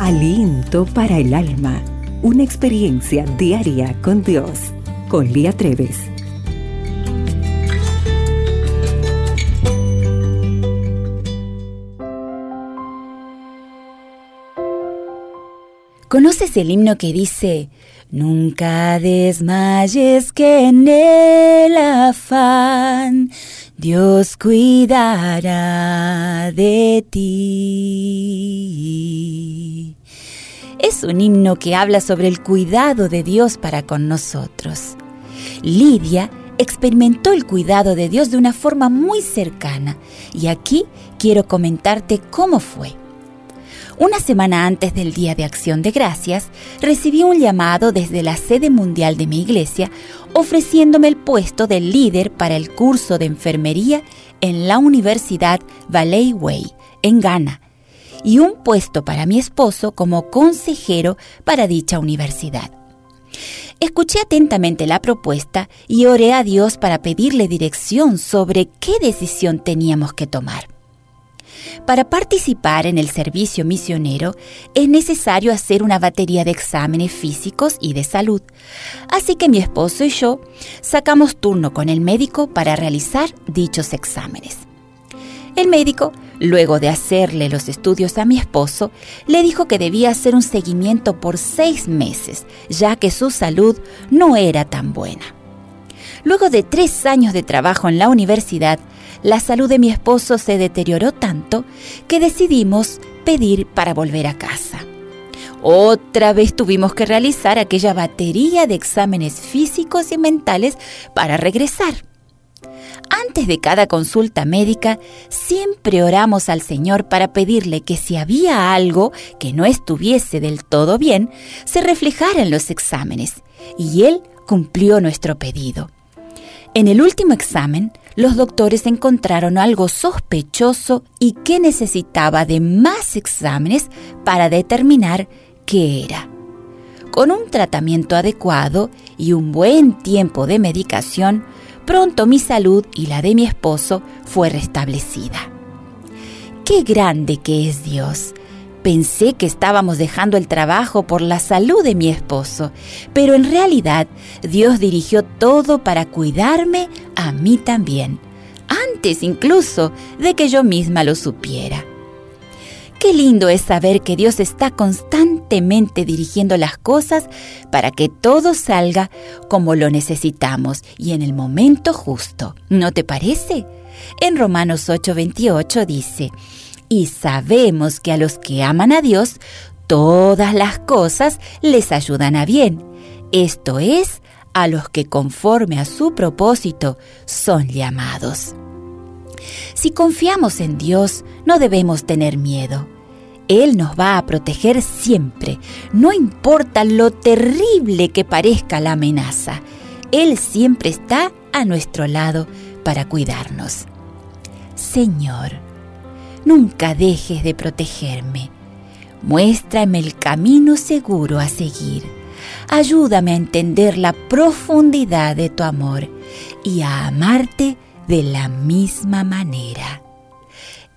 Aliento para el alma. Una experiencia diaria con Dios. Con Lía Treves. ¿Conoces el himno que dice, Nunca desmayes que en el afán Dios cuidará de ti? Es un himno que habla sobre el cuidado de Dios para con nosotros. Lidia experimentó el cuidado de Dios de una forma muy cercana y aquí quiero comentarte cómo fue. Una semana antes del Día de Acción de Gracias, recibí un llamado desde la sede mundial de mi iglesia ofreciéndome el puesto de líder para el curso de enfermería en la Universidad Valley Way, en Ghana, y un puesto para mi esposo como consejero para dicha universidad. Escuché atentamente la propuesta y oré a Dios para pedirle dirección sobre qué decisión teníamos que tomar. Para participar en el servicio misionero es necesario hacer una batería de exámenes físicos y de salud. Así que mi esposo y yo sacamos turno con el médico para realizar dichos exámenes. El médico, luego de hacerle los estudios a mi esposo, le dijo que debía hacer un seguimiento por seis meses, ya que su salud no era tan buena. Luego de tres años de trabajo en la universidad, la salud de mi esposo se deterioró tanto que decidimos pedir para volver a casa. Otra vez tuvimos que realizar aquella batería de exámenes físicos y mentales para regresar. Antes de cada consulta médica, siempre oramos al Señor para pedirle que si había algo que no estuviese del todo bien, se reflejara en los exámenes, y Él cumplió nuestro pedido. En el último examen, los doctores encontraron algo sospechoso y que necesitaba de más exámenes para determinar qué era. Con un tratamiento adecuado y un buen tiempo de medicación, pronto mi salud y la de mi esposo fue restablecida. Qué grande que es Dios Pensé que estábamos dejando el trabajo por la salud de mi esposo, pero en realidad Dios dirigió todo para cuidarme a mí también, antes incluso de que yo misma lo supiera. Qué lindo es saber que Dios está constantemente dirigiendo las cosas para que todo salga como lo necesitamos y en el momento justo. ¿No te parece? En Romanos 8:28 dice, y sabemos que a los que aman a Dios, todas las cosas les ayudan a bien. Esto es, a los que conforme a su propósito son llamados. Si confiamos en Dios, no debemos tener miedo. Él nos va a proteger siempre, no importa lo terrible que parezca la amenaza. Él siempre está a nuestro lado para cuidarnos. Señor, nunca dejes de protegerme. Muéstrame el camino seguro a seguir. Ayúdame a entender la profundidad de tu amor y a amarte de la misma manera.